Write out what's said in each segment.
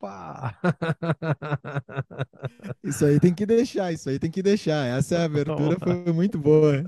Opa! Isso aí tem que deixar, isso aí tem que deixar. Essa abertura foi muito boa.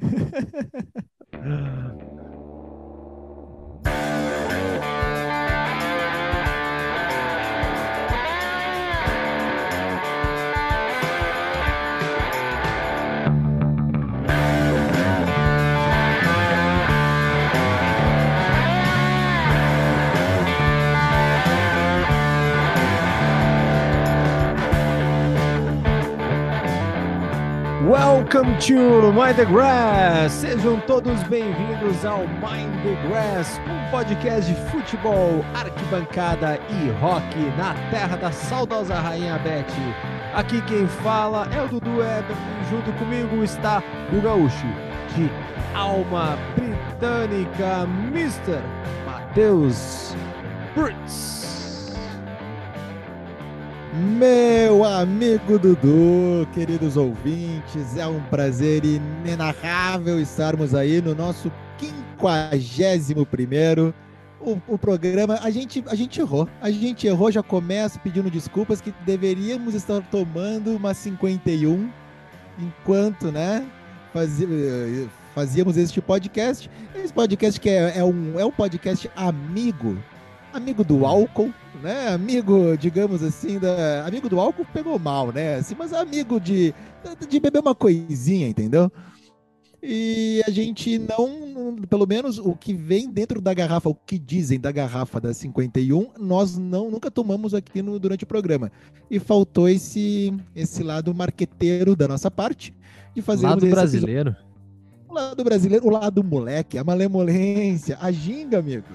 Welcome to Mind the Grass! Sejam todos bem-vindos ao Mind the Grass, um podcast de futebol, arquibancada e rock na terra da saudosa Rainha Beth. Aqui quem fala é o Dudu Eber e junto comigo está o gaúcho de alma britânica, Mr. Matheus Brits. Meu amigo Dudu, queridos ouvintes, é um prazer inenarrável estarmos aí no nosso 51 primeiro o, o, programa. A gente, a gente errou, a gente errou, já começa pedindo desculpas que deveríamos estar tomando uma 51 enquanto, né, fazíamos este podcast. Esse podcast que é, é, um, é um podcast amigo, amigo do álcool, né? Amigo, digamos assim, da... amigo do álcool pegou mal, né? Assim, mas amigo de, de beber uma coisinha, entendeu? E a gente não, pelo menos o que vem dentro da garrafa, o que dizem da garrafa da 51, nós não nunca tomamos aqui no, durante o programa. E faltou esse esse lado marqueteiro da nossa parte de fazer lado brasileiro. Episódio. O lado brasileiro, o lado moleque, a malemolência, a ginga, amigo.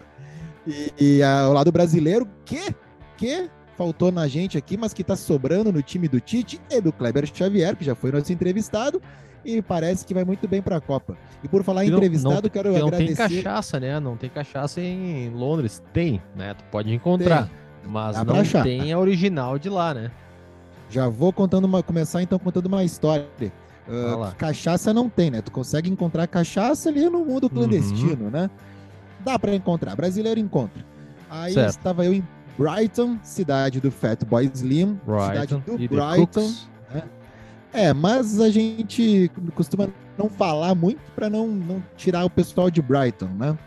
E, e a, o lado brasileiro, que, que faltou na gente aqui, mas que tá sobrando no time do Tite e do Kleber Xavier, que já foi nosso entrevistado, e parece que vai muito bem para a Copa. E por falar em não, entrevistado, não, quero não agradecer... Não tem cachaça, né? Não tem cachaça em Londres. Tem, né? Tu pode encontrar, tem. mas não tem a original de lá, né? Já vou contando uma, começar então contando uma história. Uh, cachaça não tem, né? Tu consegue encontrar cachaça ali no mundo uhum. clandestino, uhum. né? Dá para encontrar, brasileiro encontra. Aí certo. estava eu em Brighton, cidade do Fatboy Slim, Brighton. cidade do e Brighton. Né? É, mas a gente costuma não falar muito para não, não tirar o pessoal de Brighton, né?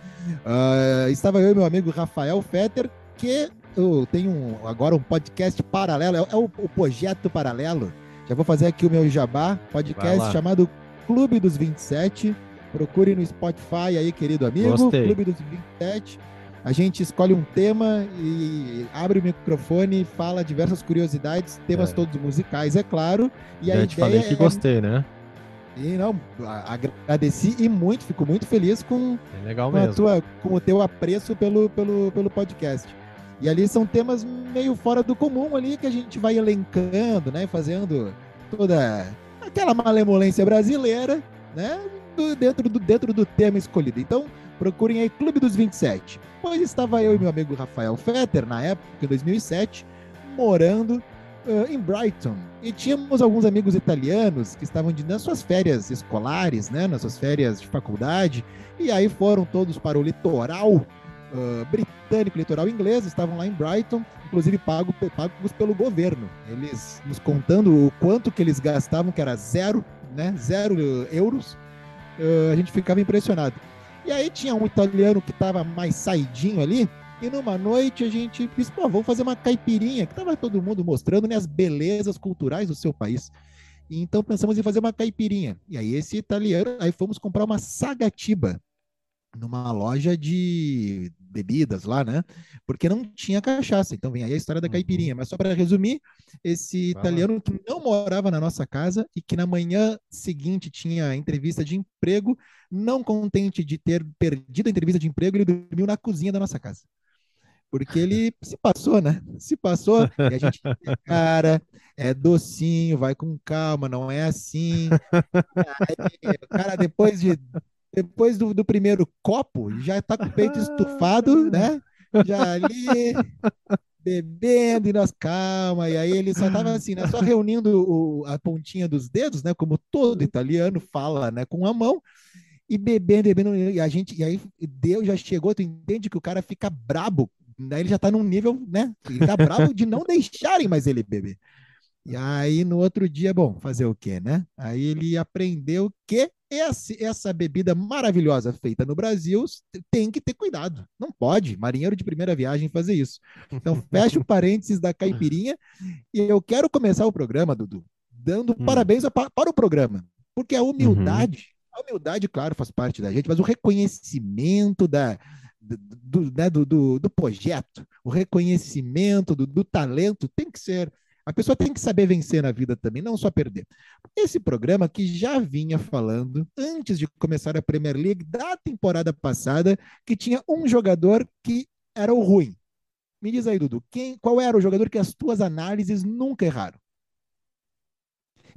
Uh, estava eu e meu amigo Rafael Fetter, que eu tenho um, agora um podcast paralelo, é, é o, o, projeto paralelo. Já vou fazer aqui o meu jabá, podcast chamado Clube dos 27 Procure no Spotify aí, querido amigo. Gostei. Clube dos 27. A gente escolhe um tema e abre o microfone, fala diversas curiosidades, temas é. todos musicais, é claro. E Já a te falei que é... gostei, né? E não, agradeci e muito, fico muito feliz com, é com. Tua, com o teu apreço pelo, pelo, pelo podcast. E ali são temas meio fora do comum ali que a gente vai elencando, né? Fazendo toda aquela malemolência brasileira, né? Dentro do, dentro do tema escolhido. Então, procurem aí Clube dos 27. Pois estava eu e meu amigo Rafael Fetter, na época, em 2007, morando uh, em Brighton. E tínhamos alguns amigos italianos que estavam de, nas suas férias escolares, né, nas suas férias de faculdade, e aí foram todos para o litoral uh, britânico, litoral inglês, estavam lá em Brighton, inclusive pago, pagos pelo governo. Eles nos contando o quanto que eles gastavam, que era zero, né, zero euros, uh, a gente ficava impressionado. E aí tinha um italiano que estava mais saidinho ali, e numa noite a gente disse, pô, vamos fazer uma caipirinha, que tava todo mundo mostrando né, as belezas culturais do seu país. E então pensamos em fazer uma caipirinha. E aí esse italiano, aí fomos comprar uma sagatiba numa loja de bebidas lá, né? Porque não tinha cachaça. Então vem aí a história da uhum. caipirinha. Mas só para resumir, esse italiano que não morava na nossa casa e que na manhã seguinte tinha entrevista de emprego, não contente de ter perdido a entrevista de emprego, ele dormiu na cozinha da nossa casa. Porque ele se passou, né? Se passou e a gente, cara, é docinho, vai com calma, não é assim. Aí, cara, depois de depois do, do primeiro copo, já tá com o peito estufado, né? Já ali bebendo e nós calma. E aí ele só tava assim, né? Só reunindo o, a pontinha dos dedos, né? Como todo italiano fala, né? Com a mão e bebendo, bebendo. E a gente, e aí Deus já chegou, tu entende que o cara fica brabo daí ele já tá num nível, né? Ele tá bravo de não deixarem mais ele beber. E aí, no outro dia, bom, fazer o quê, né? Aí ele aprendeu que esse, essa bebida maravilhosa feita no Brasil tem que ter cuidado. Não pode, marinheiro de primeira viagem, fazer isso. Então, fecha o parênteses da caipirinha e eu quero começar o programa, Dudu, dando hum. parabéns a, para o programa, porque a humildade, uhum. a humildade, claro, faz parte da gente, mas o reconhecimento da, do, né, do, do, do, projeto, o reconhecimento do, do talento tem que ser a pessoa tem que saber vencer na vida também, não só perder. Esse programa que já vinha falando, antes de começar a Premier League, da temporada passada, que tinha um jogador que era o ruim. Me diz aí, Dudu, quem, qual era o jogador que as tuas análises nunca erraram?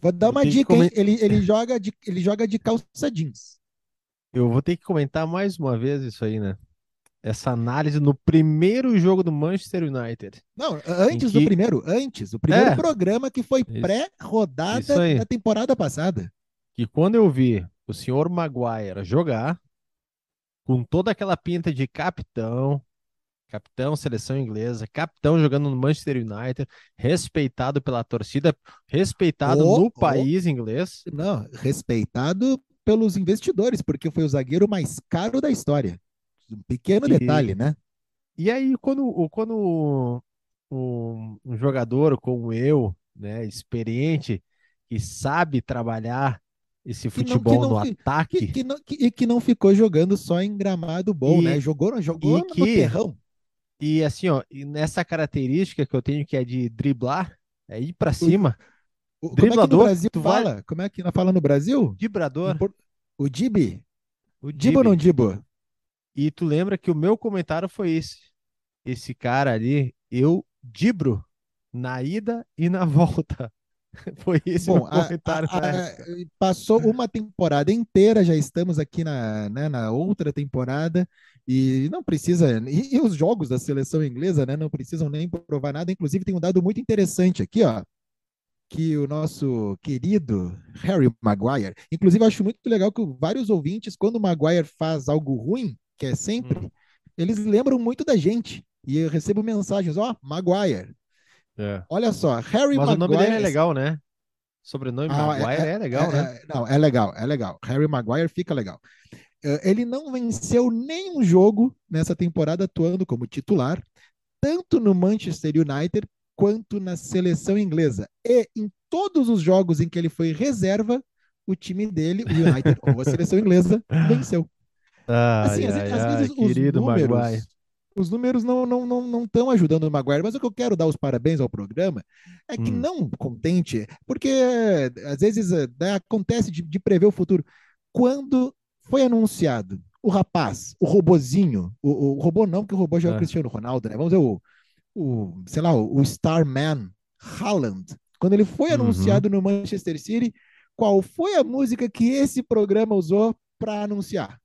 Vou dar uma dica, hein? Ele, ele, joga de, ele joga de calça jeans. Eu vou ter que comentar mais uma vez isso aí, né? Essa análise no primeiro jogo do Manchester United. Não, antes que... do primeiro, antes, o primeiro é, programa que foi pré-rodada da temporada passada. Que quando eu vi o senhor Maguire jogar, com toda aquela pinta de capitão, capitão seleção inglesa, capitão jogando no Manchester United, respeitado pela torcida, respeitado oh, no oh, país inglês. Não, respeitado pelos investidores, porque foi o zagueiro mais caro da história. Um pequeno e, detalhe, né? E aí, quando, quando um, um jogador como eu, né, experiente, que sabe trabalhar esse futebol não, não, no ataque. Que, que, não, que, e que não ficou jogando só em gramado bom, e, né? Jogou, jogou no que, terrão. E assim, ó, nessa característica que eu tenho que é de driblar, é ir para cima. O, o, Driblador, como é que no Brasil fala? Vai... Como é que fala no Brasil? Dibrador. O Dibi? O Dibo ou não Dibo? E tu lembra que o meu comentário foi esse. Esse cara ali, eu dibro na ida e na volta. Foi esse Bom, meu comentário. A, a, a, passou uma temporada inteira, já estamos aqui na, né, na outra temporada, e não precisa. E, e, os jogos da seleção inglesa né, não precisam nem provar nada. Inclusive, tem um dado muito interessante aqui, ó. Que o nosso querido Harry Maguire, inclusive, eu acho muito legal que vários ouvintes, quando o Maguire faz algo ruim, que é sempre, hum. eles lembram muito da gente. E eu recebo mensagens, ó, oh, Maguire. É. Olha só, Harry Mas Maguire. o nome dele é legal, né? Sobrenome ah, Maguire é, é legal, é, né? É, não, é legal, é legal. Harry Maguire fica legal. É, ele não venceu nenhum jogo nessa temporada atuando como titular, tanto no Manchester United quanto na seleção inglesa. E em todos os jogos em que ele foi reserva, o time dele, o United ou a seleção inglesa, venceu. Ah, assim, às, ai, às vezes querido os números, Maguire. os números não estão não, não, não ajudando o Maguire, mas o que eu quero dar os parabéns ao programa é que hum. não contente, porque às vezes né, acontece de, de prever o futuro. Quando foi anunciado o rapaz, o robozinho, o, o robô não, porque o robô já é o é. Cristiano Ronaldo, né? Vamos ver o, o sei lá, o, o Starman Haaland. Quando ele foi uhum. anunciado no Manchester City, qual foi a música que esse programa usou para anunciar?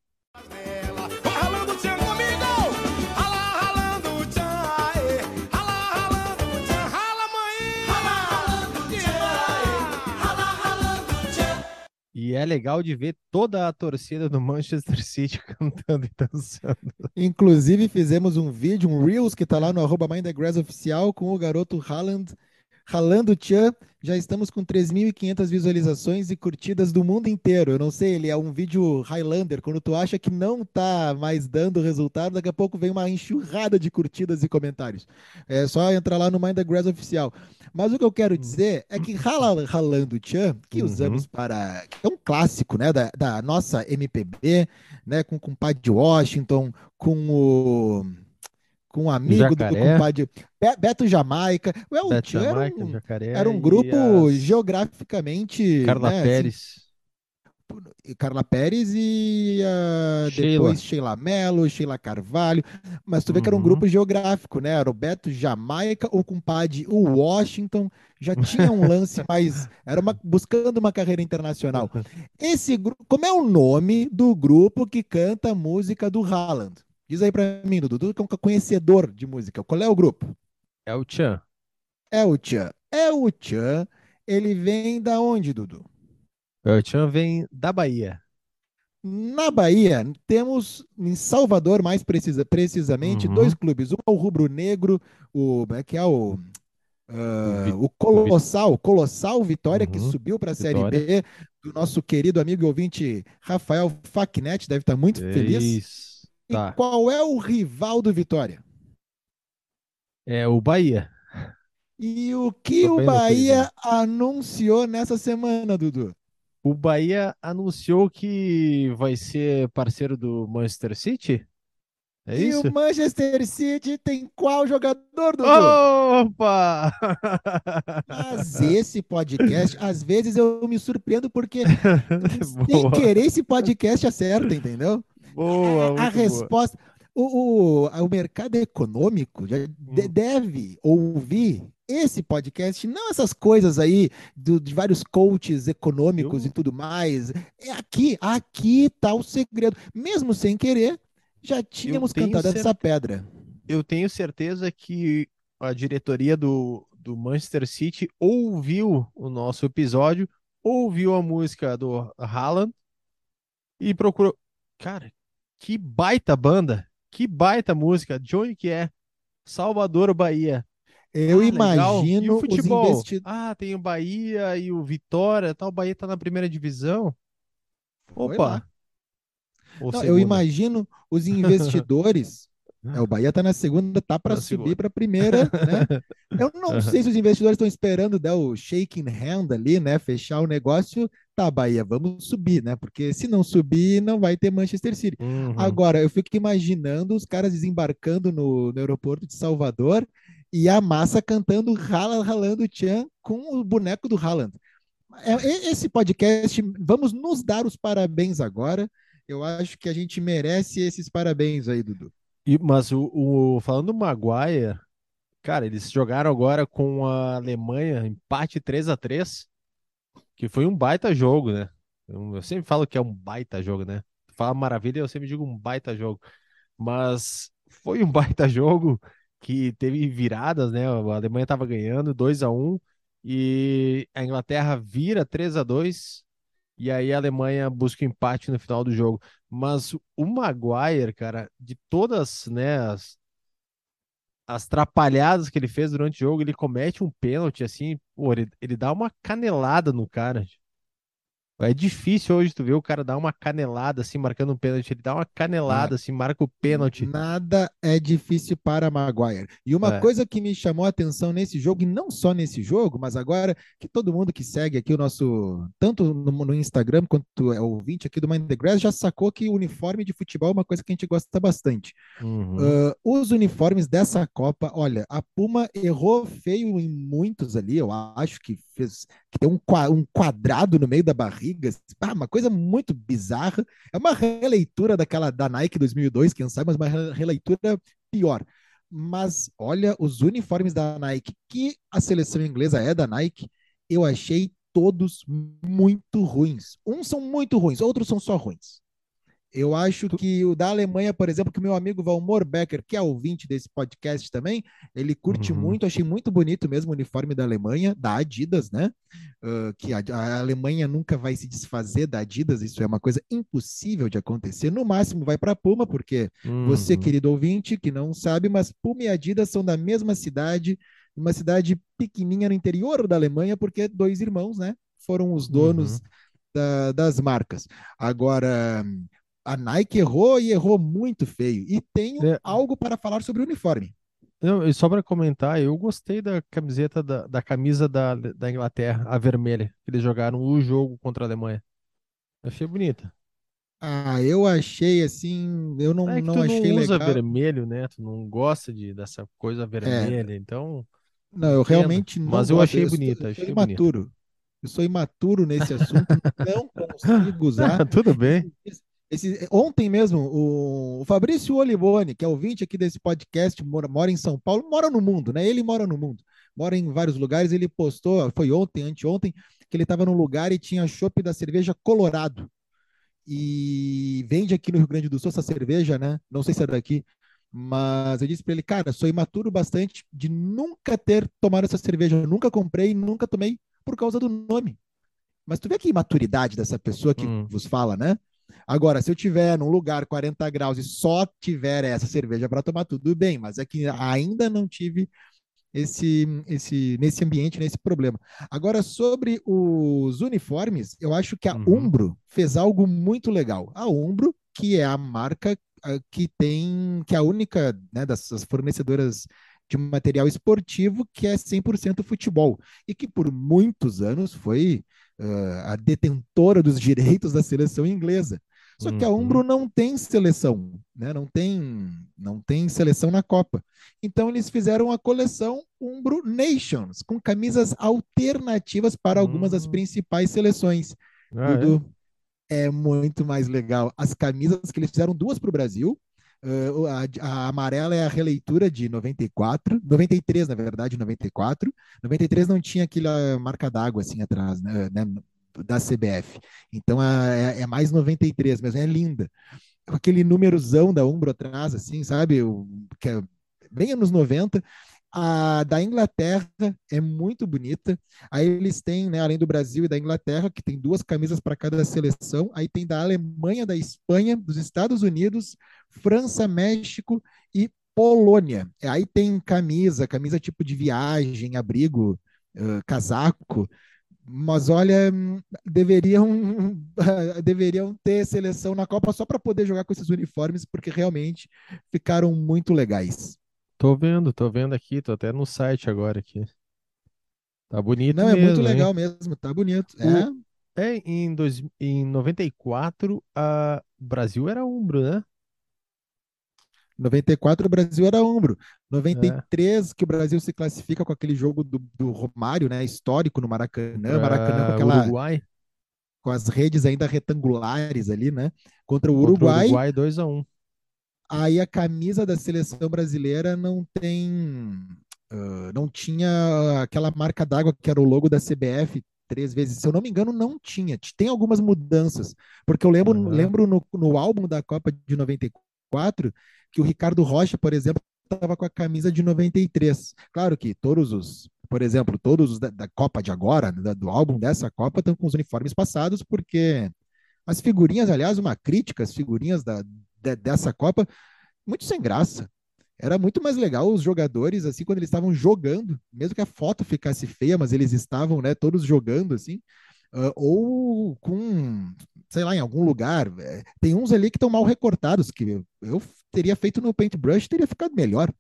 E é legal de ver toda a torcida do Manchester City cantando e dançando. Inclusive, fizemos um vídeo, um Reels, que tá lá no arroba oficial, com o garoto Haaland Ralando Tchan, já estamos com 3.500 visualizações e curtidas do mundo inteiro. Eu não sei, ele é um vídeo Highlander. Quando tu acha que não tá mais dando resultado, daqui a pouco vem uma enxurrada de curtidas e comentários. É só entrar lá no Mind the Grass oficial. Mas o que eu quero dizer é que Ralando Tchan, que uhum. usamos para. é um clássico né, da, da nossa MPB, né, com o compadre de Washington, com o com um amigo do compadre Beto Jamaica. Well, Beto Jamaica, era, um, Jacaré era um grupo geograficamente. Carla né, assim, Pérez. Assim, Carla Pérez e uh, Sheila. depois Sheila Mello, Sheila Carvalho, mas tu vê uhum. que era um uhum. grupo geográfico, né? Era o Beto Jamaica, o compadre o Washington, já tinha um lance mais, era uma, buscando uma carreira internacional. Esse grupo, como é o nome do grupo que canta a música do Haaland? Diz aí pra mim, Dudu, que é um conhecedor de música. Qual é o grupo? É o Tchan. É o Tchan. É o Tchan. Ele vem da onde, Dudu? É o Tchan vem da Bahia. Na Bahia, temos em Salvador, mais precisa, precisamente, Uhum. dois clubes. Um é o Rubro Negro, o, é que é o, Vi- o Colossal, Colossal Vitória, que Uhum, subiu para a Série Vitória. B, do nosso querido amigo e ouvinte Rafael Facnet, deve estar muito feliz. Isso. E Tá. qual é o rival do Vitória? É o Bahia. E o que o Bahia anunciou nessa semana, Dudu? O Bahia anunciou que vai ser parceiro do Manchester City? É e isso? o Manchester City tem qual jogador, Dudu? Opa! Mas esse podcast, às vezes eu me surpreendo porque sem querer esse podcast acerta, entendeu? Boa, a muito boa. resposta. O, o, o mercado econômico já de- Hum. deve ouvir esse podcast, não essas coisas aí do- de vários coaches econômicos e tudo mais. É aqui, aqui tá o segredo. Mesmo sem querer, já tínhamos cantado essa pedra. Eu tenho certeza que a diretoria do, do Manchester City ouviu o nosso episódio, ouviu a música do Haaland e procurou. Cara, que baita banda, que baita música, onde que é? Salvador, Bahia. Eu Ah, legal. E imagino o os futebol? investidores. Ah, tem o Bahia e o Vitória, tal. O Bahia tá na primeira divisão. Opa. Não, eu imagino os investidores. É, o Bahia tá na segunda, tá para Na subir para a primeira, né? Eu não sei se os investidores estão esperando dar o shaking hand ali, né? Fechar o negócio. Tá, Bahia, vamos subir, né? Porque se não subir, não vai ter Manchester City. Uhum. Agora, eu fico imaginando os caras desembarcando no, no aeroporto de Salvador e a massa cantando Rala Ralando Tchan com o boneco do Haaland. É, esse podcast, vamos nos dar os parabéns agora. Eu acho que a gente merece esses parabéns aí, Dudu. E- mas o, o- falando do Maguire, cara, eles jogaram agora com a Alemanha, empate 3 a 3 que foi um baita jogo, né? Eu, eu sempre falo que é um baita jogo, né? Fala maravilha, eu sempre digo um baita jogo. Mas foi um baita jogo que teve viradas, né? A Alemanha estava ganhando 2 a 1 e a Inglaterra vira 3 a 2 e aí a Alemanha busca empate no final do jogo. Mas o Maguire, cara, de todas, né, as, as trapalhadas que ele fez durante o jogo, ele comete um pênalti assim, pô, ele, ele dá uma canelada no cara. É difícil hoje tu ver o cara dar uma canelada assim, marcando um pênalti. Ele dá uma canelada assim, marca o pênalti. Nada é difícil para Maguire. E uma É. coisa que me chamou a atenção nesse jogo, e não só nesse jogo, mas agora que todo mundo que segue aqui o nosso, tanto no, no Instagram quanto é ouvinte aqui do Mind the Grass, já sacou que o uniforme de futebol é uma coisa que a gente gosta bastante. Uhum. Uh, os uniformes dessa Copa, olha, a Puma errou feio em muitos ali, eu acho que fez que tem um, um quadrado no meio da barriga, ah, uma coisa muito bizarra. É uma releitura daquela da Nike 2002, quem sabe, mas uma re- releitura pior. Mas olha os uniformes da Nike, que a seleção inglesa é da Nike, eu achei todos muito ruins. Uns são muito ruins, outros são só ruins. Eu acho que o da Alemanha, por exemplo, que o meu amigo Valmor Becker, que é ouvinte desse podcast também, ele curte Uhum. muito, achei muito bonito mesmo o uniforme da Alemanha, da Adidas, né? Uh, que a, a Alemanha nunca vai se desfazer da Adidas, isso é uma coisa impossível de acontecer. No máximo vai para Puma, porque você, Uhum. querido ouvinte, que não sabe, mas Puma e Adidas são da mesma cidade, uma cidade pequenininha no interior da Alemanha, porque dois irmãos, né? Foram os donos Uhum. da- das marcas. Agora, a Nike errou e errou muito feio. E tenho É. algo para falar sobre o uniforme. Não, e só para comentar, eu gostei da camiseta da, da camisa da, da Inglaterra, a vermelha, que eles jogaram o jogo contra a Alemanha. Achei bonita. Ah, eu achei assim, eu não, É não tu achei não usa legal. vermelho, né? Tu não gosta de, dessa coisa vermelha, então. Não, eu Entendo, realmente não mas eu achei bonita, eu sou achei imaturo. Eu sou imaturo nesse assunto, não consigo usar. Tudo bem. Esse- ontem mesmo, o, o Fabrício Olivone, que é ouvinte aqui desse podcast, mora, mora em São Paulo, mora no mundo, né? Ele mora no mundo, mora em vários lugares. Ele postou, foi ontem, anteontem, que ele estava num lugar e tinha chopp da cerveja Colorado. E vende aqui no Rio Grande do Sul essa cerveja, né? Não sei se é daqui, mas eu disse para ele, cara, sou imaturo bastante de nunca ter tomado essa cerveja. Eu nunca comprei, nunca tomei por causa do nome. Mas tu vê que imaturidade dessa pessoa que Hum. vos fala, né? Agora, se eu tiver num lugar 40 graus e só tiver essa cerveja para tomar, tudo bem, mas é que ainda não tive esse, esse, nesse ambiente, nesse problema. Agora, sobre os uniformes, eu acho que a uhum. Umbro fez algo muito legal. A Umbro, que é a marca que tem, que é a única né, dessas fornecedoras de material esportivo que é 100% futebol e que por muitos anos foi uh, a detentora dos direitos da seleção inglesa. Só que a uhum. Umbro não tem seleção, né? não, tem, não tem seleção na Copa. Então eles fizeram a coleção Umbro Nations, com camisas alternativas para algumas das hum. principais seleções. Ah, Dudu, é? é? muito mais legal. As camisas que eles fizeram duas para o Brasil. Uh, a, a, amarela é a releitura de 94, 93, na verdade, 94. 93 não tinha aquela marca d'água assim atrás, né? né da CBF. Então é, é mais 93, mas é linda. Aquele númerozão da Umbro atrás, assim, sabe? O, que é bem anos 90. A da Inglaterra é muito bonita. Aí eles têm, né, além do Brasil e da Inglaterra, que tem duas camisas para cada seleção. Aí tem da Alemanha, da Espanha, dos Estados Unidos, França, México e Polônia. Aí tem camisa, camisa tipo de viagem, abrigo, uh, casaco mas olha, deveriam, deveriam ter seleção na Copa só para poder jogar com esses uniformes, porque realmente ficaram muito legais. Tô vendo, tô vendo aqui, tô até no site agora aqui. Tá bonito Não, mesmo, é muito legal hein? mesmo, tá bonito. O... É, é em, dois, em 94, a... Brasil era umbro, né? 94 o Brasil era ombro. 93 é. que o Brasil se classifica com aquele jogo do, do Romário, né, histórico no Maracanã, Maracanã com aquela Uruguai. com as redes ainda retangulares ali, né, contra o Uruguai. Contra o Uruguai 2 a 1. Aí a camisa da seleção brasileira não tem uh, não tinha aquela marca d'água que era o logo da CBF três vezes, se eu não me engano, não tinha. Tem algumas mudanças, porque eu lembro, uhum. lembro no, no álbum da Copa de 94 que o Ricardo Rocha, por exemplo, estava com a camisa de 93. Claro que todos os, por exemplo, todos os da, da Copa de agora, da, do álbum dessa Copa, estão com os uniformes passados, porque as figurinhas, aliás, uma crítica, as figurinhas da, de, dessa Copa, muito sem graça. Era muito mais legal os jogadores, assim, quando eles estavam jogando, mesmo que a foto ficasse feia, mas eles estavam, né, todos jogando, assim, uh, ou com, sei lá, em algum lugar. É, tem uns ali que estão mal recortados, que eu, eu teria feito no paintbrush, teria ficado melhor.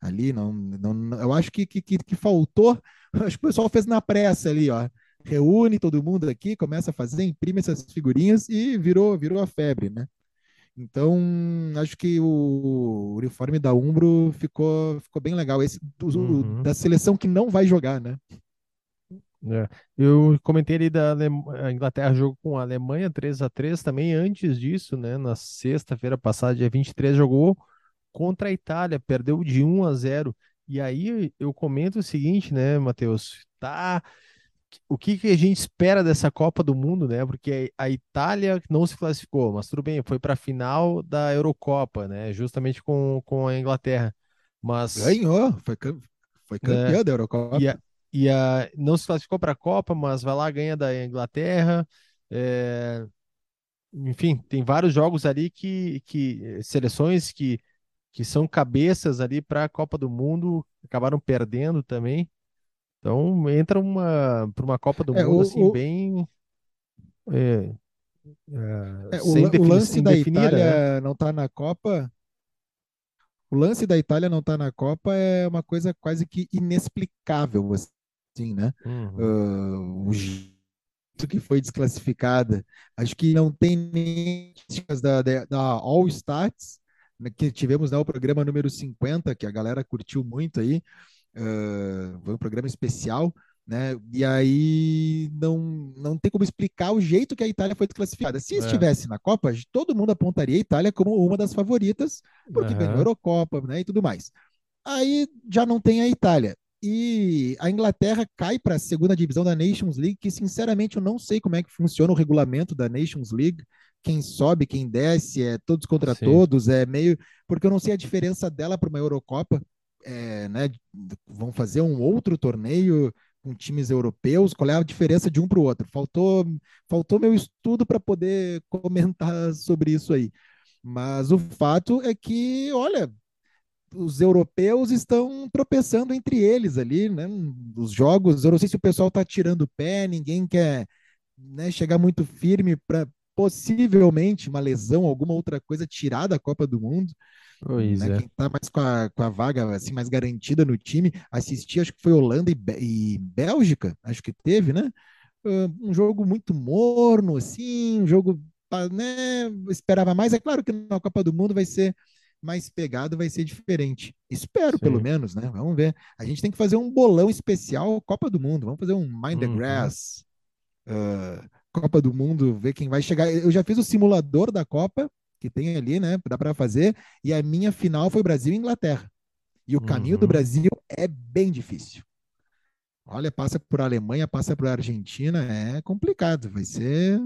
Ali, não, não, eu acho que, que, que faltou, acho que o pessoal fez na pressa ali, ó. Reúne todo mundo aqui, começa a fazer, imprime essas figurinhas e virou, virou a febre, né? Então, acho que o uniforme da Umbro ficou, ficou bem legal. Esse do, uhum. da seleção que não vai jogar, né? É. Eu comentei ali da a Inglaterra jogou com a Alemanha 3 a 3 também antes disso, né? Na sexta-feira passada, dia 23, jogou contra a Itália, perdeu de 1 a 0. E aí eu comento o seguinte, né, Matheus? Tá o que, que a gente espera dessa Copa do Mundo, né? Porque a Itália não se classificou, mas tudo bem, foi para a final da Eurocopa, né? Justamente com, com a Inglaterra. Mas ganhou, foi, foi campeã né? da Eurocopa. E a, e a, não se classificou para a Copa, mas vai lá, ganha da Inglaterra. É, enfim, tem vários jogos ali que, que seleções que, que são cabeças ali para a Copa do Mundo acabaram perdendo também. Então entra uma para uma Copa do é, Mundo o, assim o... bem é, é, é o, o, lance da Itália né? não tá na Copa. O lance da Itália não tá na Copa é uma coisa quase que inexplicável assim, né? Uhum. Uh, o jeito que foi desclassificada. Acho que não tem nem da, da, da All Stats, né, que tivemos né, o programa número 50, que a galera curtiu muito aí. Uh, foi um programa especial, né? E aí não, não tem como explicar o jeito que a Itália foi desclassificada. Se é. estivesse na Copa, todo mundo apontaria a Itália como uma das favoritas, porque uhum. ganhou a Eurocopa, né? E tudo mais. Aí já não tem a Itália e a Inglaterra cai para a segunda divisão da Nations League, que sinceramente eu não sei como é que funciona o regulamento da Nations League. Quem sobe, quem desce, é todos contra Sim. todos, é meio. Porque eu não sei a diferença dela para uma Eurocopa. É, né, vão fazer um outro torneio com times europeus, qual é a diferença de um para o outro. Faltou, faltou meu estudo para poder comentar sobre isso aí. Mas o fato é que, olha, os europeus estão tropeçando entre eles ali, né? Os jogos, eu não sei se o pessoal está tirando o pé, ninguém quer né, chegar muito firme para possivelmente uma lesão, alguma outra coisa tirar da Copa do Mundo. Pois né? é. Quem está mais com a, com a vaga assim, mais garantida no time, assisti, acho que foi Holanda e, e Bélgica, acho que teve, né? Um jogo muito morno, assim, um jogo, né? Esperava mais. É claro que na Copa do Mundo vai ser mais pegado, vai ser diferente. Espero, Sim. pelo menos, né? Vamos ver. A gente tem que fazer um bolão especial Copa do Mundo. Vamos fazer um Mind the uhum. Grass. Uh, Copa do Mundo, ver quem vai chegar. Eu já fiz o simulador da Copa, que tem ali, né? Dá para fazer. E a minha final foi Brasil e Inglaterra. E o uhum. caminho do Brasil é bem difícil. Olha, passa por Alemanha, passa por Argentina, é complicado. Vai ser.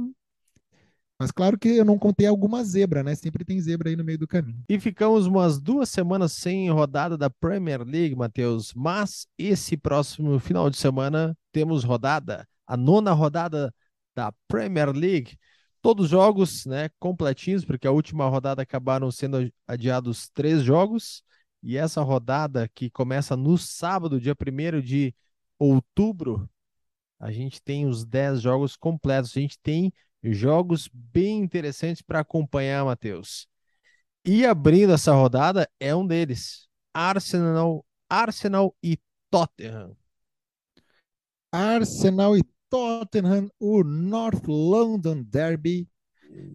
Mas claro que eu não contei alguma zebra, né? Sempre tem zebra aí no meio do caminho. E ficamos umas duas semanas sem rodada da Premier League, Matheus. Mas esse próximo final de semana temos rodada, a nona rodada da Premier League todos os jogos né, completinhos, porque a última rodada acabaram sendo adiados três jogos, e essa rodada que começa no sábado, dia 1 de outubro, a gente tem os 10 jogos completos. A gente tem jogos bem interessantes para acompanhar, Matheus. E abrindo essa rodada é um deles: Arsenal, Arsenal e Tottenham. Arsenal e Tottenham, o North London Derby.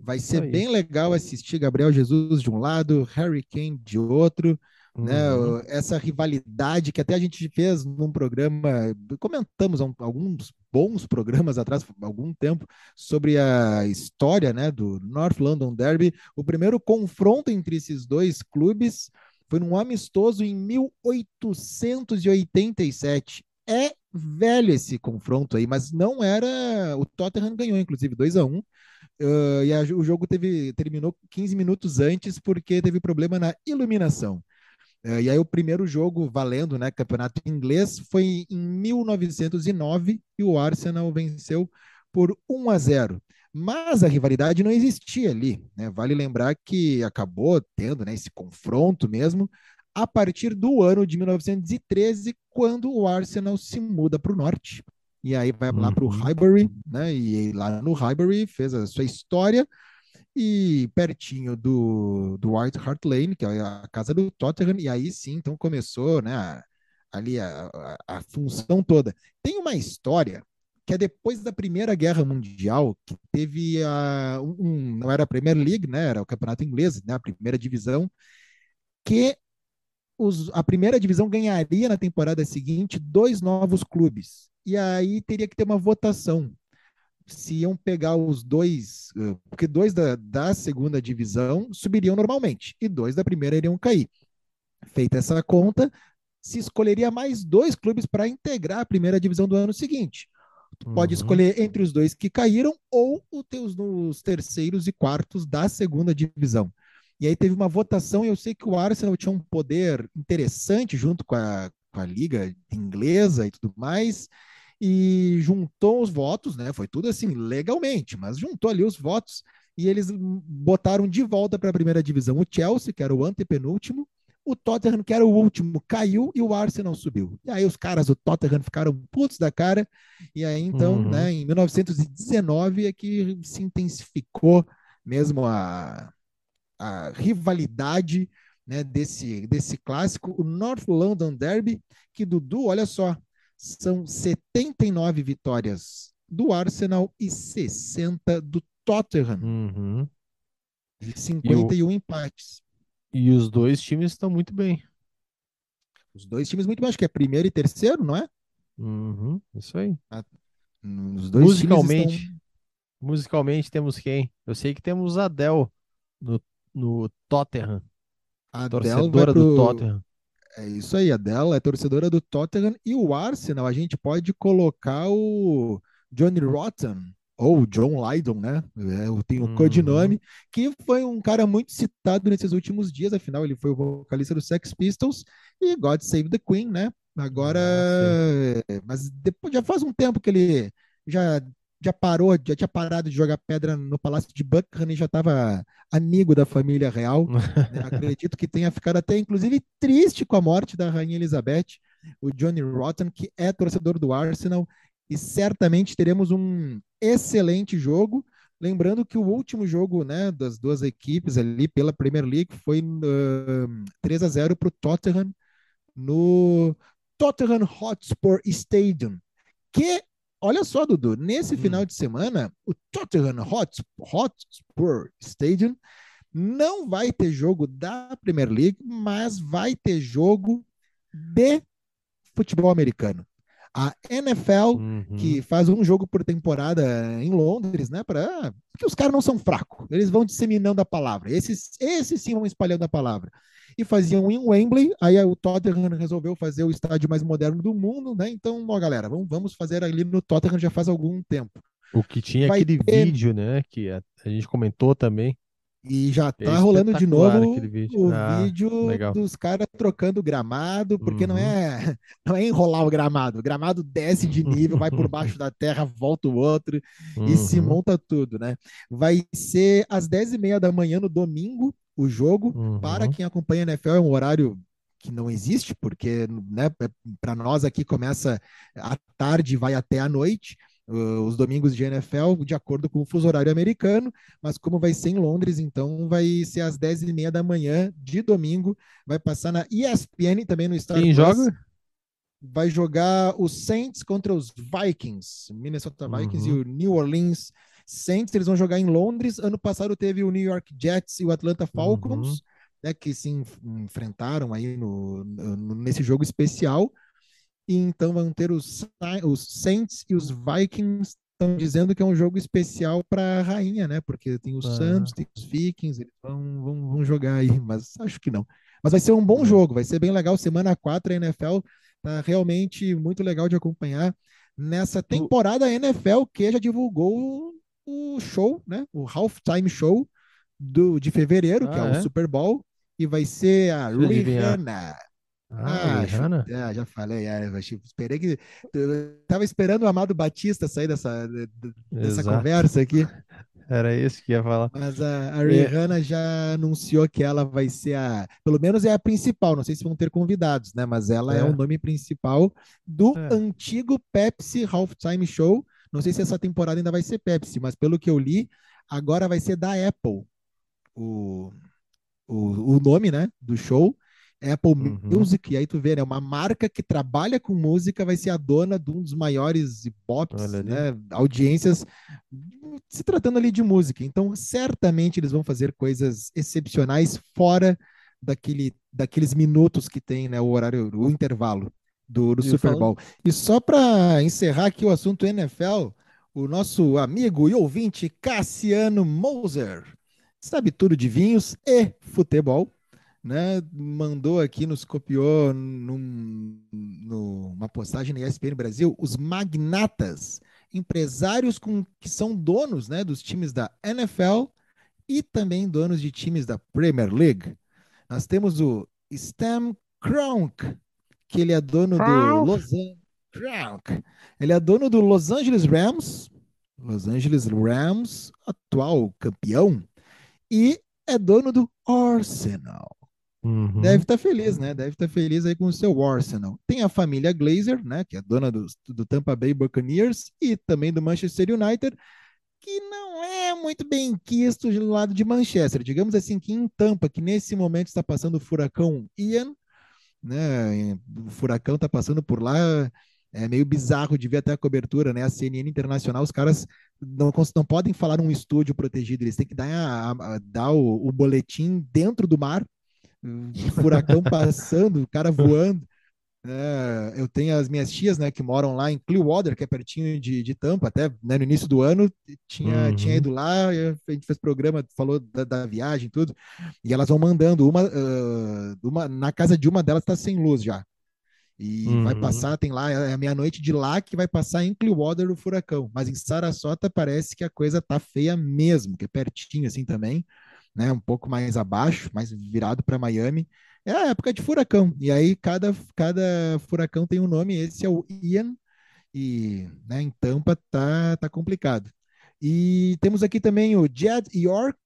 Vai ser bem legal assistir Gabriel Jesus de um lado, Harry Kane de outro. Né? Uhum. Né, essa rivalidade que até a gente fez num programa, comentamos alguns bons programas atrás, algum tempo, sobre a história né, do North London Derby. O primeiro confronto entre esses dois clubes foi num amistoso em 1887. É velho esse confronto aí, mas não era. O Tottenham ganhou, inclusive, 2 a 1 um, uh, e a, o jogo teve, terminou 15 minutos antes porque teve problema na iluminação. Uh, e aí o primeiro jogo valendo, né, campeonato inglês, foi em 1909 e o Arsenal venceu por 1 a 0. Mas a rivalidade não existia ali, né? Vale lembrar que acabou tendo, né, esse confronto mesmo a partir do ano de 1913, quando o Arsenal se muda para o norte. E aí vai lá para o uhum. Highbury, né? E lá no Highbury fez a sua história. E pertinho do, do White Hart Lane, que é a casa do Tottenham, e aí sim, então começou, né? Ali a, a, a função toda. Tem uma história que é depois da Primeira Guerra Mundial, que teve a, um, não era a Premier League, né, era o campeonato inglês, né, a primeira divisão, que os, a primeira divisão ganharia na temporada seguinte dois novos clubes. E aí teria que ter uma votação. Se iam pegar os dois, eh, porque dois da, da segunda divisão subiriam normalmente, e dois da primeira iriam cair. Feita essa conta, se escolheria mais dois clubes para integrar a primeira divisão do ano seguinte. Tu pode uhum. escolher entre os dois que caíram ou os, os terceiros e quartos da segunda divisão. E aí teve uma votação, e eu sei que o Arsenal tinha um poder interessante junto com a, com a liga inglesa e tudo mais, e juntou os votos, né? Foi tudo assim, legalmente, mas juntou ali os votos e eles botaram de volta para a primeira divisão o Chelsea, que era o antepenúltimo, o Tottenham, que era o último, caiu e o Arsenal subiu. E aí os caras do Tottenham ficaram putos da cara, e aí então, uhum. né, em 1919 é que se intensificou mesmo a, a rivalidade né, desse, desse clássico, o North London Derby, que Dudu, olha só, são 79 vitórias do Arsenal e 60 do Tottenham. Uhum. E 51 e o... empates. E os dois times estão muito bem. Os dois times muito bem, acho que é primeiro e terceiro, não é? Uhum, isso aí. Ah, os dois musicalmente, estão... musicalmente temos quem? Eu sei que temos Adele no no Tottenham. A torcedora pro... do Tottenham. É isso aí, a dela é torcedora do Tottenham e o Arsenal, a gente pode colocar o Johnny Rotten ou John Lydon, né? É, tem o um uhum. codinome, que foi um cara muito citado nesses últimos dias, afinal ele foi o vocalista do Sex Pistols e God Save the Queen, né? Agora, ah, mas depois já faz um tempo que ele já já parou, já tinha parado de jogar pedra no Palácio de Buckingham e já estava amigo da família real. né? Acredito que tenha ficado até, inclusive, triste com a morte da Rainha Elizabeth, o Johnny Rotten, que é torcedor do Arsenal, e certamente teremos um excelente jogo. Lembrando que o último jogo né, das duas equipes ali pela Premier League foi uh, 3 a 0 para o Tottenham no Tottenham Hotspur Stadium, que olha só, Dudu, nesse hum. final de semana, o Tottenham Hotspur Stadium não vai ter jogo da Premier League, mas vai ter jogo de futebol americano. A NFL, uhum. que faz um jogo por temporada em Londres, né? Pra... Porque os caras não são fracos, eles vão disseminando a palavra. Esses, esses sim vão espalhando a palavra. E faziam em Wembley, aí o Tottenham resolveu fazer o estádio mais moderno do mundo, né? Então, ó, galera, vamos, vamos fazer ali no Tottenham já faz algum tempo. O que tinha Vai aquele ter... vídeo, né? Que a, a gente comentou também e já é tá rolando de novo vídeo. o ah, vídeo legal. dos caras trocando gramado, porque uhum. não é não é enrolar o gramado. O gramado desce de nível, vai por baixo da terra, volta o outro uhum. e se uhum. monta tudo, né? Vai ser às 10h30 da manhã no domingo o jogo. Uhum. Para quem acompanha a NFL, é um horário que não existe, porque né, é, para nós aqui começa à tarde e vai até à noite uh, os domingos de NFL de acordo com o fuso horário americano, mas como vai ser em Londres, então vai ser às 10h30 da manhã de domingo, vai passar na ESPN também no Star Quem Plus. joga? Vai jogar os Saints contra os Vikings, Minnesota Vikings uhum. e o New Orleans Saints, eles vão jogar em Londres. Ano passado teve o New York Jets e o Atlanta Falcons, uhum. né, que se enfrentaram aí no, no, nesse jogo especial. E então vão ter os, os Saints e os Vikings estão dizendo que é um jogo especial para a rainha, né? Porque tem os ah. Santos, tem os Vikings, eles vão, vão, vão, jogar aí, mas acho que não. Mas vai ser um bom jogo, vai ser bem legal. Semana 4 a NFL tá realmente muito legal de acompanhar nessa temporada a NFL que já divulgou o show, né? O halftime show do, de fevereiro, ah, que é, é, o Super Bowl, e vai ser a Rihanna. Ah, ah já, já falei, é, esperei que. Eu tava esperando o Amado Batista sair dessa, dessa conversa aqui. Era isso que ia falar. Mas a, a Rihanna é. já anunciou que ela vai ser a. Pelo menos é a principal, não sei se vão ter convidados, né? Mas ela é, é o nome principal do é. antigo Pepsi Halftime Show. Não sei se essa temporada ainda vai ser Pepsi, mas pelo que eu li, agora vai ser da Apple. O, o, o nome, né? Do show. Apple uhum. Music, e aí tu vê, né? Uma marca que trabalha com música vai ser a dona de um dos maiores pops, né? Audiências se tratando ali de música. Então, certamente eles vão fazer coisas excepcionais fora daquele, daqueles minutos que tem, né? O horário, o intervalo do, do Super Bowl. E só para encerrar aqui o assunto NFL, o nosso amigo e ouvinte Cassiano Moser sabe tudo de vinhos e futebol né, mandou aqui, nos copiou num, numa postagem na ESPN Brasil, os magnatas, empresários com, que são donos né, dos times da NFL e também donos de times da Premier League. Nós temos o Stan Kroenke, que ele é dono do Los. Ele é dono do Los Angeles Rams, Los Angeles Rams, atual campeão, e é dono do Arsenal. Uhum. Deve estar tá feliz, né? Deve estar tá feliz aí com o seu Arsenal. Tem a família Glazer, né? Que é dona do, do Tampa Bay Buccaneers e também do Manchester United, que não é muito bem quisto do lado de Manchester. Digamos assim que em Tampa, que nesse momento está passando o furacão Ian, né? O furacão está passando por lá. É meio bizarro de ver até a cobertura, né? A CNN Internacional, os caras não, não podem falar num estúdio protegido, eles têm que dar, a, a, dar o, o boletim dentro do mar, furacão passando, o cara voando. É, eu tenho as minhas tias, né, que moram lá em Clearwater, que é pertinho de, de Tampa, até né, no início do ano tinha, uhum. tinha ido lá, a gente fez programa, falou da, da viagem tudo, e elas vão mandando uma, uh, uma na casa de uma delas está sem luz já, e uhum. vai passar, tem lá, é a meia-noite de lá que vai passar em Clearwater o furacão, mas em Sarasota parece que a coisa tá feia mesmo, que é pertinho assim também, né, um pouco mais abaixo, mais virado para Miami. É a época de furacão. E aí cada, cada furacão tem um nome. Esse é o Ian. E né, em Tampa tá, tá complicado. E temos aqui também o Jed York.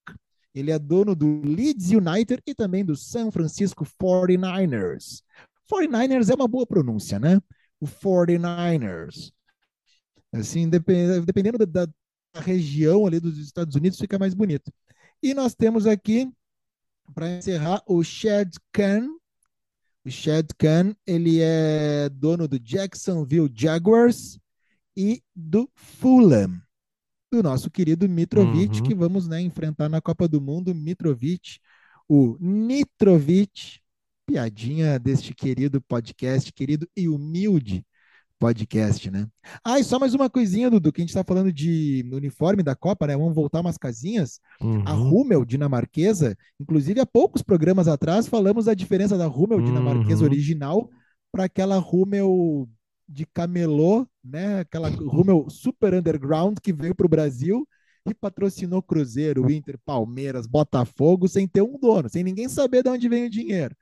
Ele é dono do Leeds United e também do San Francisco 49ers. 49ers é uma boa pronúncia, né? O 49ers. Assim, dependendo da, da região ali dos Estados Unidos, fica mais bonito. E nós temos aqui para encerrar, o Shed Khan. O Shed Khan, ele é dono do Jacksonville Jaguars e do Fulham, do nosso querido Mitrovic, uhum. que vamos né, enfrentar na Copa do Mundo. Mitrovic, o Nitrovic, piadinha deste querido podcast, querido e humilde podcast, né? Ah, e só mais uma coisinha, Dudu, que a gente está falando de uniforme da Copa, né? Vamos voltar umas casinhas. Uhum. A Rummel dinamarquesa, inclusive há poucos programas atrás falamos da diferença da Rummel uhum. dinamarquesa original para aquela Rummel de camelô, né? Aquela Rummel super underground que veio para o Brasil e patrocinou Cruzeiro, Inter, Palmeiras, Botafogo sem ter um dono, sem ninguém saber de onde vem o dinheiro.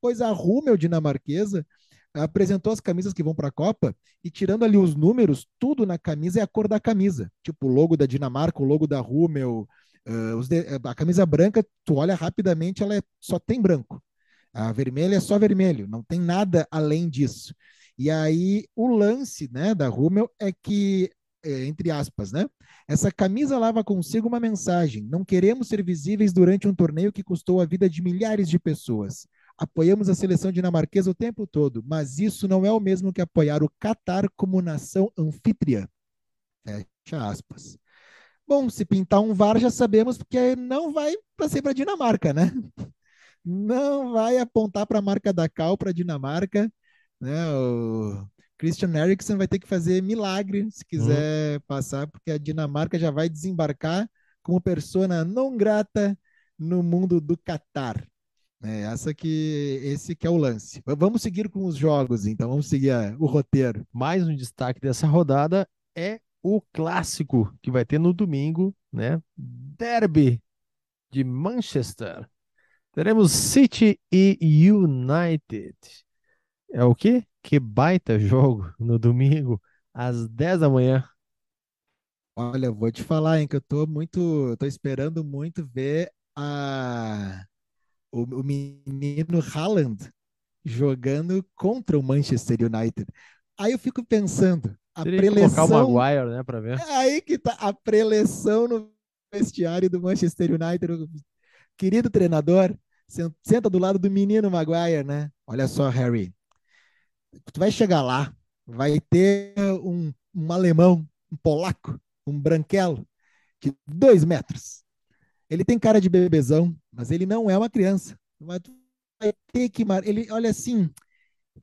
Pois a Rummel dinamarquesa apresentou as camisas que vão para a Copa e tirando ali os números, tudo na camisa é a cor da camisa. Tipo, o logo da Dinamarca, o logo da Rummel, uh, de, a camisa branca, tu olha rapidamente, ela é, só tem branco. A vermelha é só vermelho, não tem nada além disso. E aí o lance, né, da Rummel é que é, entre aspas, né? Essa camisa leva consigo uma mensagem: não queremos ser visíveis durante um torneio que custou a vida de milhares de pessoas. Apoiamos a seleção dinamarquesa o tempo todo, mas isso não é o mesmo que apoiar o Catar como nação anfitriã. Fecha aspas. Bom, se pintar um VAR já sabemos porque não vai para ser para Dinamarca, né? Não vai apontar para a marca da Cal para Dinamarca, né? O Christian Eriksen vai ter que fazer milagre se quiser hum. passar, porque a Dinamarca já vai desembarcar como persona não grata no mundo do Catar. É, essa que esse que é o lance. Vamos seguir com os jogos, então vamos seguir a, o roteiro. Mais um destaque dessa rodada é o clássico que vai ter no domingo, né? Derby de Manchester. Teremos City e United. É o quê? Que baita jogo no domingo às 10 da manhã. Olha, vou te falar, hein, que eu tô muito, tô esperando muito ver a o, o menino Haaland jogando contra o Manchester United. Aí eu fico pensando, a Teria preleção. Que o Maguire, né, para ver. É aí que tá a preleção no vestiário do Manchester United. Querido treinador, senta do lado do menino Maguire, né? Olha só, Harry. Tu vai chegar lá, vai ter um, um alemão, um polaco, um branquelo de dois metros. Ele tem cara de bebezão, mas ele não é uma criança. Mas tu vai ter que mar... ele olha assim,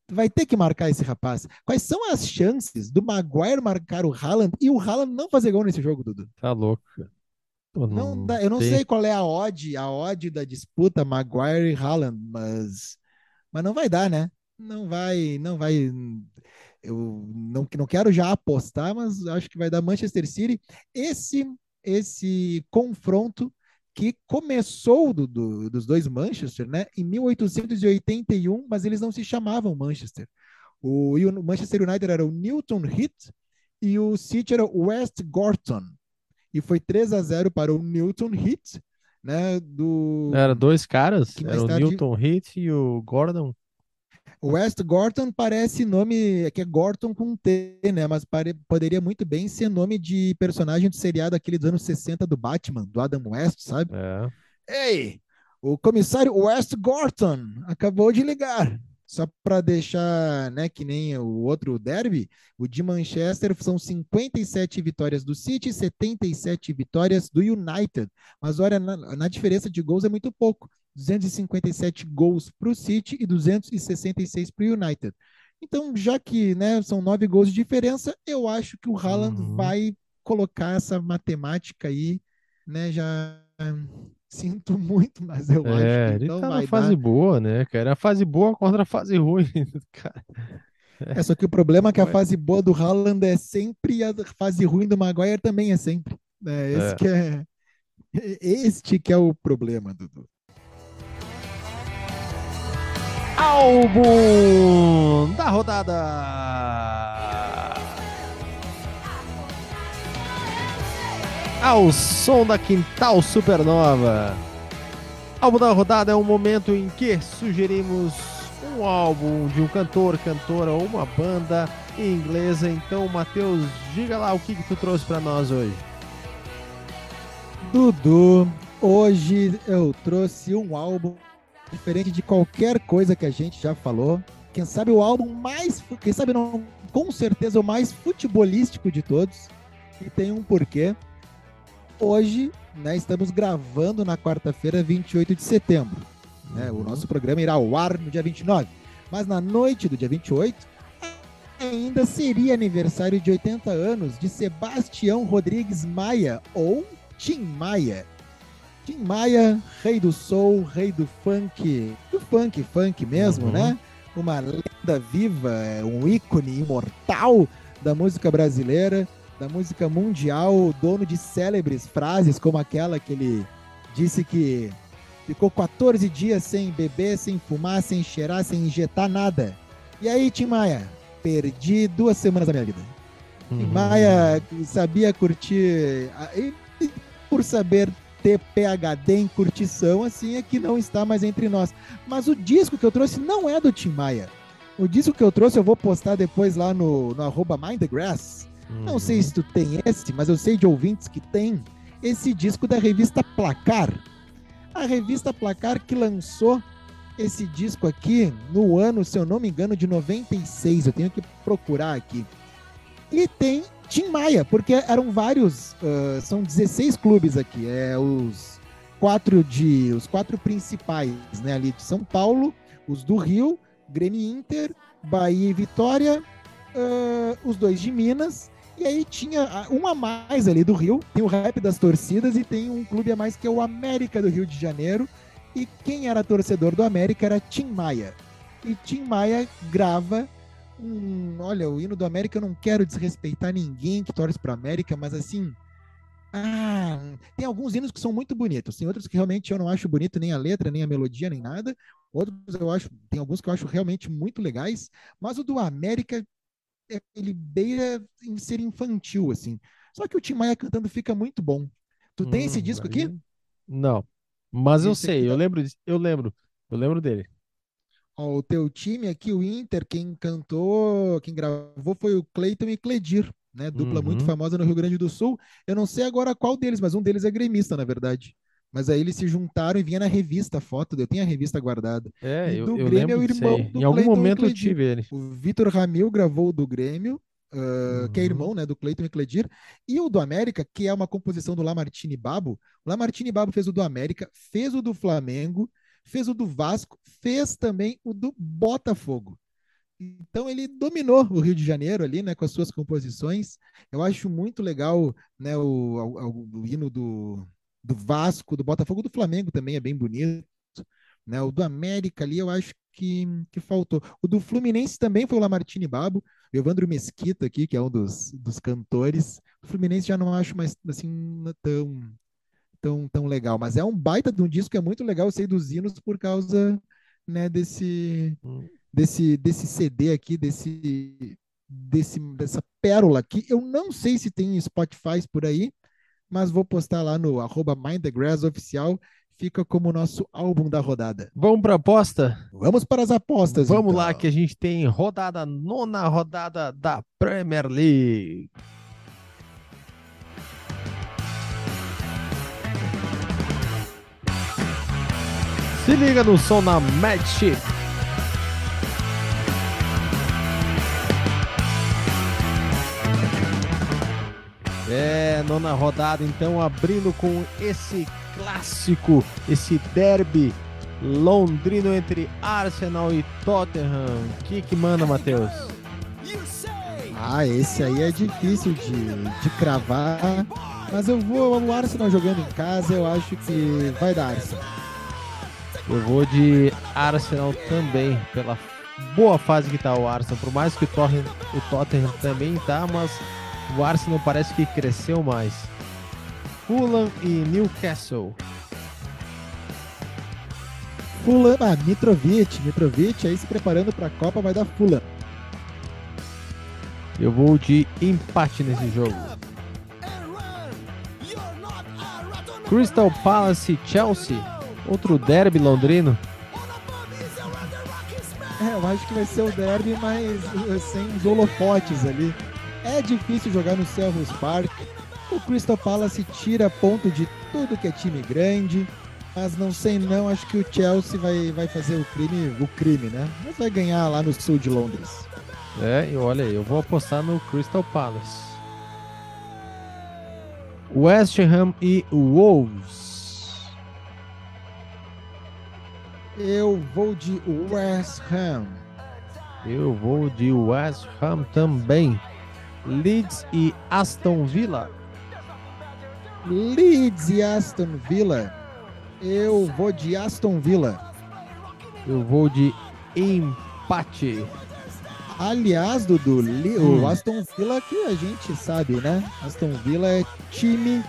tu vai ter que marcar esse rapaz. Quais são as chances do Maguire marcar o Haaland e o Haaland não fazer gol nesse jogo, Dudu? Tá louco. Não, não dá, eu não tem... sei qual é a odd, a odd da disputa Maguire e Haaland, mas mas não vai dar, né? Não vai, não vai. Eu não, não quero já apostar, mas acho que vai dar Manchester City. Esse esse confronto que começou do, do, dos dois Manchester né, em 1881, mas eles não se chamavam Manchester. O, o Manchester United era o Newton Heath e o City era o West Gorton. E foi 3 a 0 para o Newton Heath, né, do... Era dois caras, era o Newton Heath e o Gordon. West Gorton parece nome, que é Gorton com T, né? Mas pare, poderia muito bem ser nome de personagem do seriado aquele dos anos 60 do Batman, do Adam West, sabe? É. Ei, o comissário West Gorton acabou de ligar. Só para deixar, né, que nem o outro derby, o de Manchester são 57 vitórias do City, 77 vitórias do United. Mas olha, na, na diferença de gols é muito pouco. 257 gols para o City e 266 para o United. Então, já que né, são nove gols de diferença, eu acho que o Haaland uhum. vai colocar essa matemática aí, né? Já sinto muito, mas eu é, acho que ele tá na fase dar. boa, né, cara? A fase boa contra a fase ruim, cara. É, só que o problema é que a fase boa do Haaland é sempre a fase ruim do Maguire também é sempre. Né? Esse é. que é este que é o problema, Dudu. Álbum da rodada. Ao som da Quintal Supernova. Álbum da rodada é um momento em que sugerimos um álbum de um cantor, cantora ou uma banda inglesa. Então, Matheus, diga lá o que, que tu trouxe para nós hoje. Dudu, hoje eu trouxe um álbum diferente de qualquer coisa que a gente já falou. Quem sabe o álbum mais, quem sabe não, com certeza o mais futebolístico de todos. E tem um porquê. Hoje, né, estamos gravando na quarta-feira, 28 de setembro. Né? O nosso programa irá ao ar no dia 29. Mas na noite do dia 28, ainda seria aniversário de 80 anos de Sebastião Rodrigues Maia, ou Tim Maia. Tim Maia, rei do soul, rei do funk, do funk, funk mesmo, uhum. né? Uma lenda viva, um ícone imortal da música brasileira, da música mundial, dono de célebres frases como aquela que ele disse que ficou 14 dias sem beber, sem fumar, sem cheirar, sem injetar nada. E aí, Tim Maia, perdi duas semanas da minha vida. Uhum. Tim Maia sabia curtir, e por saber ter PHD em curtição, assim, é que não está mais entre nós. Mas o disco que eu trouxe não é do Tim Maia. O disco que eu trouxe eu vou postar depois lá no, no arroba Mind the Grass. Uhum. Não sei se tu tem esse, mas eu sei de ouvintes que tem esse disco da revista Placar. A revista Placar que lançou esse disco aqui no ano, se eu não me engano, de 96. Eu tenho que procurar aqui. E tem Tim Maia, porque eram vários, uh, são 16 clubes aqui, é os quatro de os quatro principais, né, ali de São Paulo, os do Rio, Grêmio Inter, Bahia e Vitória, uh, os dois de Minas e aí tinha um a mais ali do Rio, tem o rap das torcidas e tem um clube a mais que é o América do Rio de Janeiro. E quem era torcedor do América era Tim Maia. E Tim Maia grava um, olha, o hino do América eu não quero desrespeitar ninguém que torce para América, mas assim, ah, tem alguns hinos que são muito bonitos, tem outros que realmente eu não acho bonito nem a letra, nem a melodia, nem nada. Outros eu acho, tem alguns que eu acho realmente muito legais, mas o do América ele beira em ser infantil, assim. Só que o Tim Maia cantando fica muito bom. Tu tem hum, esse disco aqui? Não. Mas esse eu sei, eu lembro, eu lembro, eu lembro dele. Ó, o teu time aqui, o Inter, quem cantou, quem gravou foi o Cleiton e Cledir, né? Dupla uhum. muito famosa no Rio Grande do Sul. Eu não sei agora qual deles, mas um deles é gremista, na verdade. Mas aí eles se juntaram e vinha na revista a foto, eu tenho a revista guardada. É, e do eu, Grêmio é o irmão do Em algum Clayton momento eu tive ele. O Vitor Ramil gravou do Grêmio, uh, uhum. que é irmão né, do Cleiton e Cledir, e o do América, que é uma composição do Lamartine Babo. O Lamartine Babo fez o do América, fez o do Flamengo, fez o do Vasco, fez também o do Botafogo. Então ele dominou o Rio de Janeiro ali, né, com as suas composições. Eu acho muito legal, né, o, o, o hino do do Vasco, do Botafogo, do Flamengo também é bem bonito. Né? O do América ali eu acho que, que faltou. O do Fluminense também foi o Lamartine Babo, o Evandro Mesquita aqui, que é um dos, dos cantores. O Fluminense já não acho mais assim tão, tão, tão legal, mas é um baita de um disco que é muito legal, eu sei dos hinos por causa né, desse, hum. desse, desse CD aqui, desse, desse, dessa pérola aqui. Eu não sei se tem Spotify por aí, mas vou postar lá no arroba MindTheGrass oficial. Fica como nosso álbum da rodada. Vamos para a aposta? Vamos para as apostas. Vamos então. lá, que a gente tem rodada, nona rodada da Premier League. Se liga no som na Match É, nona rodada, então, abrindo com esse clássico, esse derby londrino entre Arsenal e Tottenham. O que, que manda, Matheus? Ah, esse aí é difícil de, de cravar, mas eu vou o Arsenal jogando em casa, eu acho que vai dar Arsenal. Eu vou de Arsenal também, pela boa fase que tá o Arsenal, por mais que o Tottenham, o Tottenham também tá, mas o Arsenal parece que cresceu mais. Fulham e Newcastle. Fulham, ah, Mitrovic, Mitrovic aí se preparando para a Copa vai dar Fulham. Eu vou de empate nesse jogo. Crystal Palace Chelsea, outro derby londrino. É, eu acho que vai ser o derby, mas eh, sem os holofotes ali. É difícil jogar no Selhurst Park. O Crystal Palace tira ponto de tudo que é time grande. Mas não sei não, acho que o Chelsea vai, vai fazer o crime, o crime, né? Mas vai ganhar lá no sul de Londres. É, e olha, eu vou apostar no Crystal Palace. West Ham e Wolves. Eu vou de West Ham. Eu vou de West Ham também. Leeds e Aston Villa. Leeds e Aston Villa. Eu vou de Aston Villa. Eu vou de empate. Aliás, Dudu, hum. o Aston Villa que a gente sabe, né? Aston Villa é time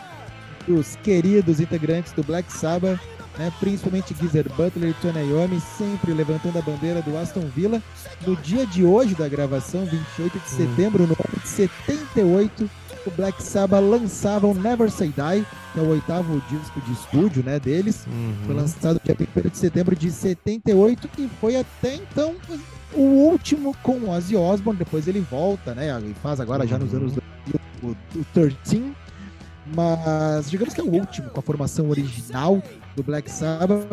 dos queridos integrantes do Black Sabbath, né? principalmente Geezer Butler e Tony Iommi, sempre levantando a bandeira do Aston Villa. No dia de hoje da gravação, 28 de hum. setembro, no ano de 78, o Black Sabbath lançava o Never Say Die, que é o oitavo disco de estúdio né, deles. Uhum. Foi lançado dia 1 de setembro de 78 e foi até então o último com o Ozzy Osbourne. Depois ele volta, né? E faz agora já nos uhum. anos o, o 13. Mas digamos que é o último com a formação original do Black Sabbath.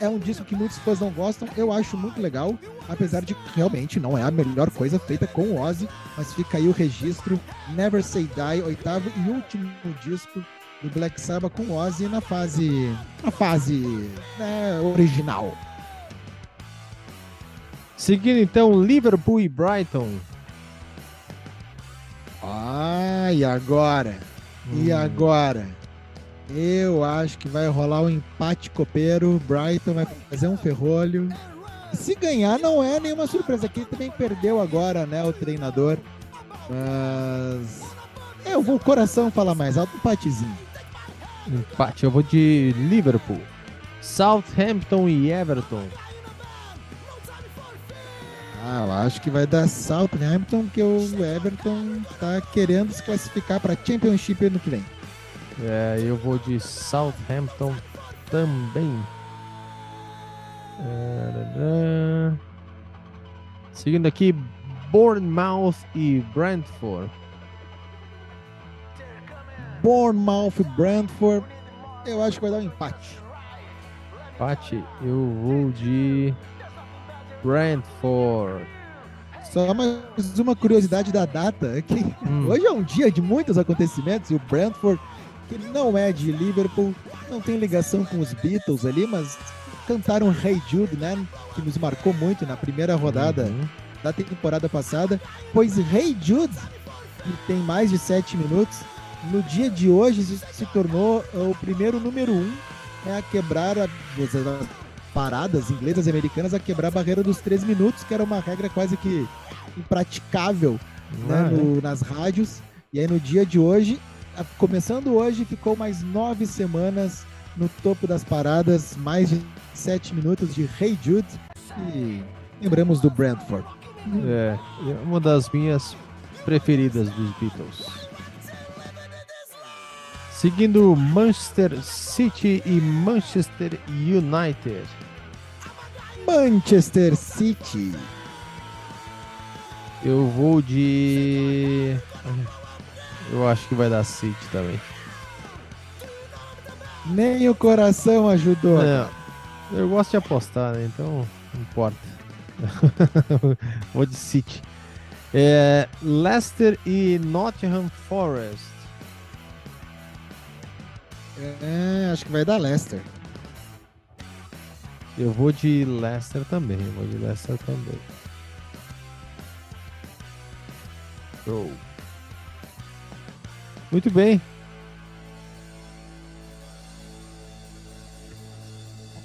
É um disco que muitos fãs não gostam. Eu acho muito legal, apesar de que realmente não é a melhor coisa feita com o Ozzy. Mas fica aí o registro: Never Say Die, oitavo e último disco do Black Sabbath com Ozzy na fase, na fase né, original. Seguindo então Liverpool e Brighton. Ah, e agora? Hum. E agora? Eu acho que vai rolar um empate copeiro. Brighton vai fazer um ferrolho. Se ganhar, não é nenhuma surpresa. Aqui também perdeu agora, né? O treinador. Mas. É, eu vou o coração falar mais alto, empatezinho. Empate, eu vou de Liverpool. Southampton e Everton. Ah, eu acho que vai dar Southampton, porque o Everton tá querendo se classificar para Championship ano que vem. É, eu vou de Southampton também. É, Seguindo aqui, Bournemouth e Brentford. Bournemouth e Brentford. Eu acho que vai dar um empate. Empate, eu vou de Brentford. Só mais uma curiosidade da data, é que hum. hoje é um dia de muitos acontecimentos e o Brentford que não é de Liverpool, não tem ligação com os Beatles ali, mas cantaram Hey Jude, né? Que nos marcou muito na primeira rodada uhum. da temporada passada. Pois Hey Jude, que tem mais de sete minutos, no dia de hoje se tornou o primeiro número um né, a quebrar a, paradas inglesas e americanas a quebrar a barreira dos três minutos, que era uma regra quase que impraticável né, no, nas rádios. E aí no dia de hoje começando hoje, ficou mais nove semanas no topo das paradas, mais de sete minutos de Hey Jude e lembramos do Brentford. É, é uma das minhas preferidas dos Beatles. Seguindo Manchester City e Manchester United. Manchester City. Eu vou de eu acho que vai dar City também. Nem o coração ajudou. É, eu gosto de apostar, né? Então não importa. Vou de City. É, Leicester e Nottingham Forest. É, acho que vai dar Leicester. Eu vou de Leicester também. vou de Leicester também. Show. Muito bem.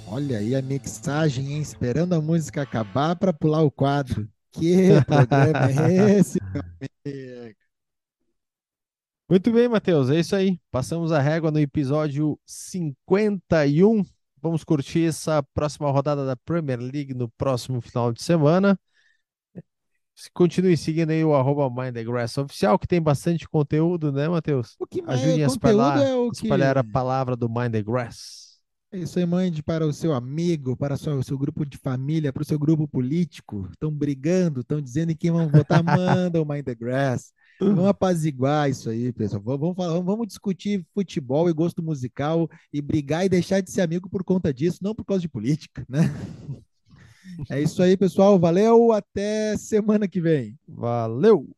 Olha aí a mixagem, hein? Esperando a música acabar para pular o quadro. Que programa é esse, meu amigo? Muito bem, Matheus. É isso aí. Passamos a régua no episódio 51 Vamos curtir essa próxima rodada da Premier League no próximo final de semana. Continue seguindo aí o arroba Mind the Grass oficial, que tem bastante conteúdo, né, Matheus? O que mais a conteúdo espalhar, é o que... espalhar a palavra do Mind the Grass. É Isso aí, mande para o seu amigo, para o seu, seu grupo de família, para o seu grupo político. Estão brigando, estão dizendo em quem vão votar, manda o Mind the Grass. Vamos apaziguar isso aí, pessoal. Vamos, vamos, falar- vamos discutir futebol e gosto musical e brigar e deixar de ser amigo por conta disso, não por causa de política, né? É isso aí, pessoal. Valeu, até semana que vem. Valeu!